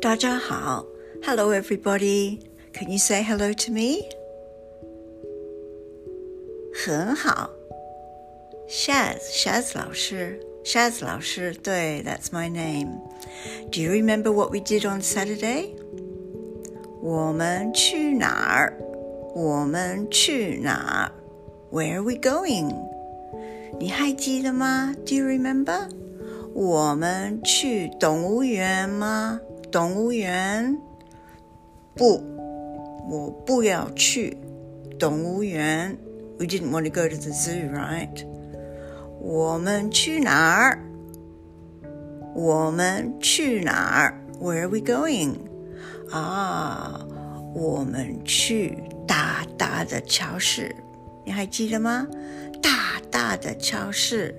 大家好，Hello everybody. Can you say hello to me? 很好，Shaz Shaz 老师，Shaz 老师，对，That's my name. Do you remember what we did on Saturday? 我们去哪儿？我们去哪儿？Where are we going? 你还记得吗？Do you remember? 我们去动物园吗？ 动物园？不，我不要去动物园。We didn't want to go to the zoo, right? 我们去哪儿？我们去哪儿？Where are we going? 啊，我们去大大的超市。你还记得吗？大大的超市。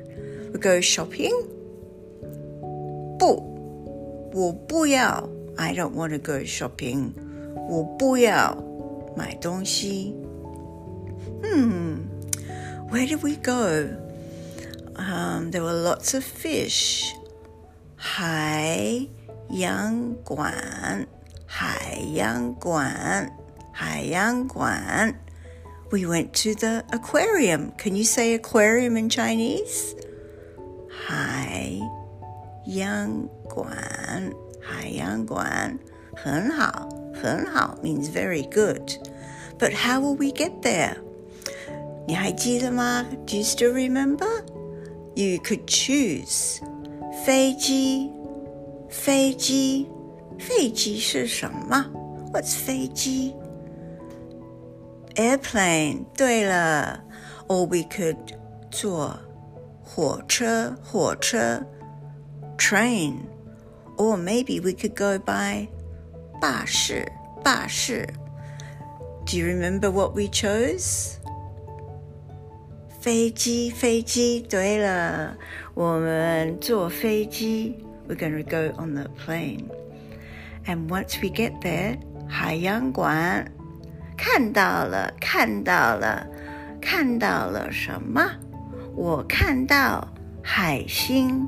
We go shopping. 不， 我不要。I don't want to go shopping. 我不要买东西。Hmm, where did we go? Um, there were lots of fish. 海洋馆，海洋馆，海洋馆。We went to the aquarium. Can you say aquarium in Chinese? 海 洋馆，海洋馆，很好，很好 means very good. But how will we get there? 你还记得吗？Do you still remember? You could choose 飞机，飞机，飞机是什么？What's 飞机？Airplane。对了，or we could 坐火车，火车 ，train。Or maybe we could go by 巴士，巴士。Do you remember what we chose? 飞机，飞机。对了，我们坐飞机。We're going to go on the plane. And once we get there, 海洋馆看到了，看到了，看到了什么？我看到海星，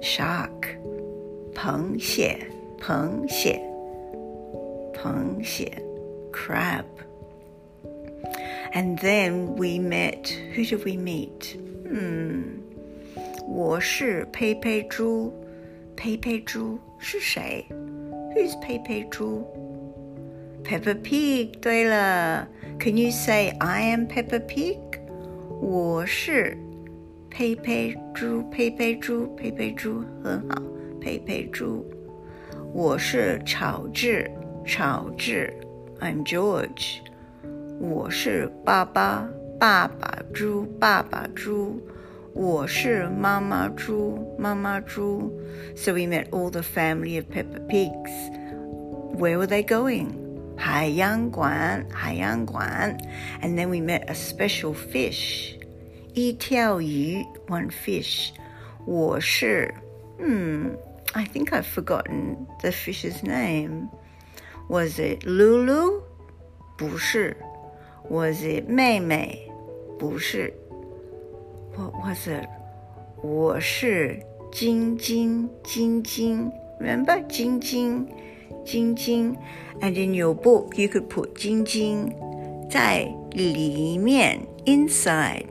，shark，螃蟹，螃蟹，螃蟹，crab。And then we met. Who did we meet? 嗯，我是佩佩猪。佩佩猪是谁？Who's 佩佩猪？Peppa Pig。对了，Can you say I am Peppa Pig？我是 佩佩猪，佩佩猪，佩佩猪很好，佩佩猪。我是乔治，乔治，I'm George。我是爸爸，爸爸猪，爸爸猪。我是妈妈猪，妈妈猪。So we met all the family of Peppa Pigs. Where were they going? 海洋馆，海洋馆。And then we met a special fish. 一条鱼，one fish. 我是，嗯，I think I've forgotten the fish's name. Was it Lulu? 不是。Was it 妹妹？不是。What was it? 我是晶晶，晶晶。Remember 晶晶，晶晶。And in your book, you could put 晶晶在里面，inside，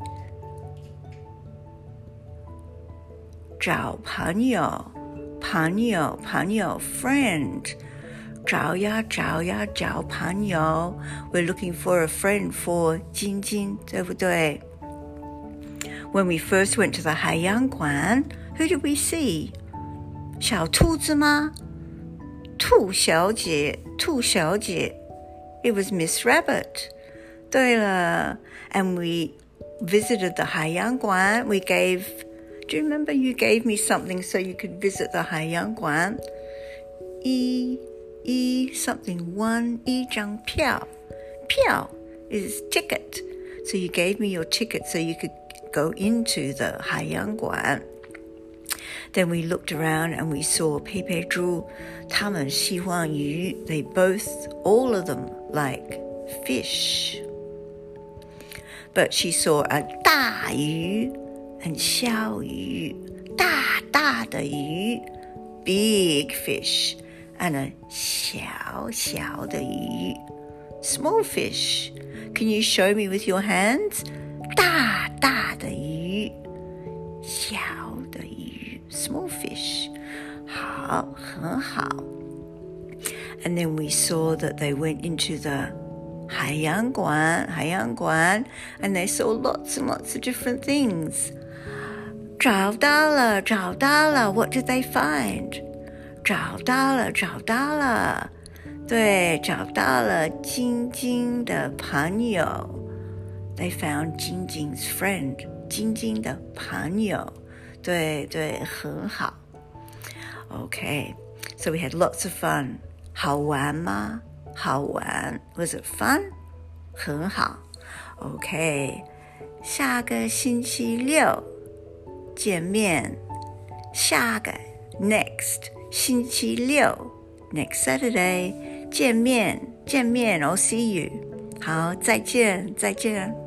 找朋友，朋友，朋友，friend。 找呀找呀找朋友。We're looking for a friend for 晶晶，对不对？When we first went to the 海洋馆，Who did we see？小兔子吗？兔小姐，兔小姐。It was Miss Rabbit. 对了，and we visited the 海洋馆。We gave. do you remember you gave me something so you could visit the Haiyang Guan? E, E something one, E zhang piao. Piao is ticket. So you gave me your ticket so you could go into the Haiyang Guan. Then we looked around and we saw pepe drew Zhu, Taman Xi Huang Yu. They both, all of them, like fish. But she saw a Da Yu and 小鱼，大大的鱼，big fish, and a 小小的鱼，small fish. Can you show me with your hands? 大大的鱼，小的鱼。small fish. 好，很好。And then we saw that they went into the 海洋馆,海洋馆, and they saw lots and lots of different things. 找到了,找到了. What did they find? 找到了,找到了。对，找到了晶晶的朋友。They found 晶晶 's friend，晶晶的朋友。对对，很好。Okay, so we had lots of fun. 好玩吗？好玩。Was it fun? 很好。OK，下个星期六 见面。下个 next 星期六 next Saturday 见面见面。I'll see you. 好，再见再见。